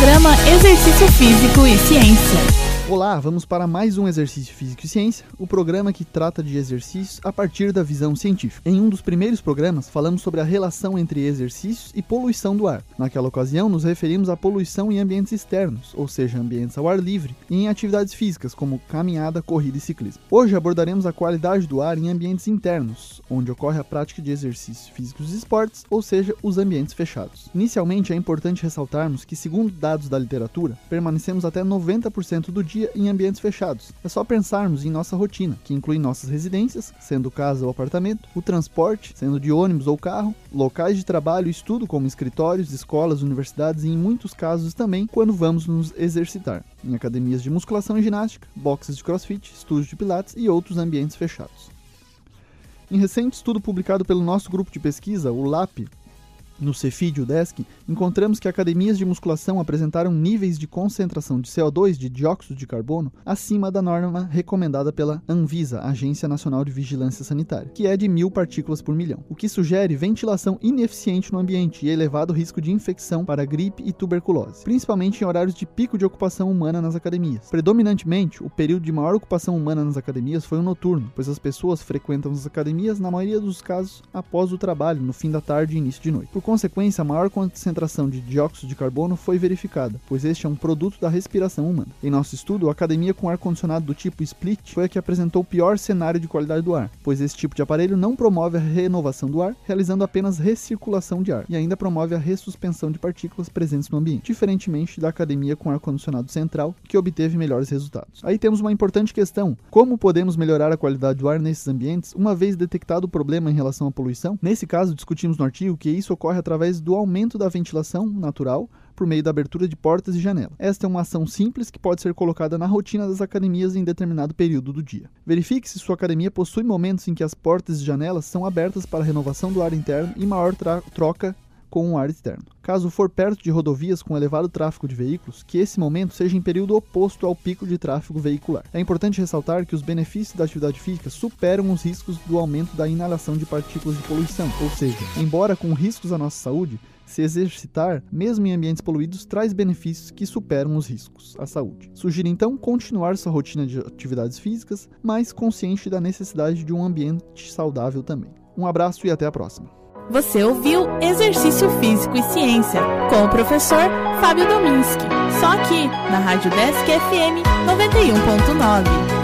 Programa Exercício Físico e Ciência. Olá, vamos para mais um Exercício Físico e Ciência, o programa que trata de exercícios a partir da visão científica. Em um dos primeiros programas, falamos sobre a relação entre exercícios e poluição do ar. Naquela ocasião, nos referimos à poluição em ambientes externos, ou seja, ambientes ao ar livre, e em atividades físicas, como caminhada, corrida e ciclismo. Hoje abordaremos a qualidade do ar em ambientes internos, onde ocorre a prática de exercícios físicos e esportes, ou seja, os ambientes fechados. Inicialmente, é importante ressaltarmos que, segundo dados da literatura, permanecemos até 90% do dia dia em ambientes fechados. É só pensarmos em nossa rotina, que inclui nossas residências, sendo casa ou apartamento, o transporte, sendo de ônibus ou carro, locais de trabalho e estudo, como escritórios, escolas, universidades e, em muitos casos, também quando vamos nos exercitar, em academias de musculação e ginástica, boxes de crossfit, estúdios de pilates e outros ambientes fechados. Em recente estudo publicado pelo nosso grupo de pesquisa, o LAP, no Cefid UDESC, encontramos que academias de musculação apresentaram níveis de concentração de CO2, de dióxido de carbono, acima da norma recomendada pela Anvisa, Agência Nacional de Vigilância Sanitária, que é de mil partículas por milhão, o que sugere ventilação ineficiente no ambiente e elevado risco de infecção para gripe e tuberculose, principalmente em horários de pico de ocupação humana nas academias. Predominantemente, o período de maior ocupação humana nas academias foi o noturno, pois as pessoas frequentam as academias, na maioria dos casos, após o trabalho, no fim da tarde e início de noite. Por consequência, a maior concentração de dióxido de carbono foi verificada, pois este é um produto da respiração humana. Em nosso estudo, a academia com ar-condicionado do tipo split foi a que apresentou o pior cenário de qualidade do ar, pois esse tipo de aparelho não promove a renovação do ar, realizando apenas recirculação de ar, e ainda promove a ressuspensão de partículas presentes no ambiente, diferentemente da academia com ar-condicionado central, que obteve melhores resultados. Aí temos uma importante questão: como podemos melhorar a qualidade do ar nesses ambientes, uma vez detectado o problema em relação à poluição? Nesse caso, discutimos no artigo que isso ocorre através do aumento da ventilação natural por meio da abertura de portas e janelas. Esta é uma ação simples que pode ser colocada na rotina das academias em determinado período do dia. Verifique se sua academia possui momentos em que as portas e janelas são abertas para renovação do ar interno e maior troca com o ar externo. Caso for perto de rodovias com elevado tráfego de veículos, que esse momento seja em período oposto ao pico de tráfego veicular. É importante ressaltar que os benefícios da atividade física superam os riscos do aumento da inalação de partículas de poluição, ou seja, embora com riscos à nossa saúde, se exercitar, mesmo em ambientes poluídos, traz benefícios que superam os riscos à saúde. Sugiro então continuar sua rotina de atividades físicas, mas consciente da necessidade de um ambiente saudável também. Um abraço e até a próxima. Você ouviu Exercício Físico e Ciência com o professor Fábio Dominski. Só aqui na Rádio Desk FM 91.9.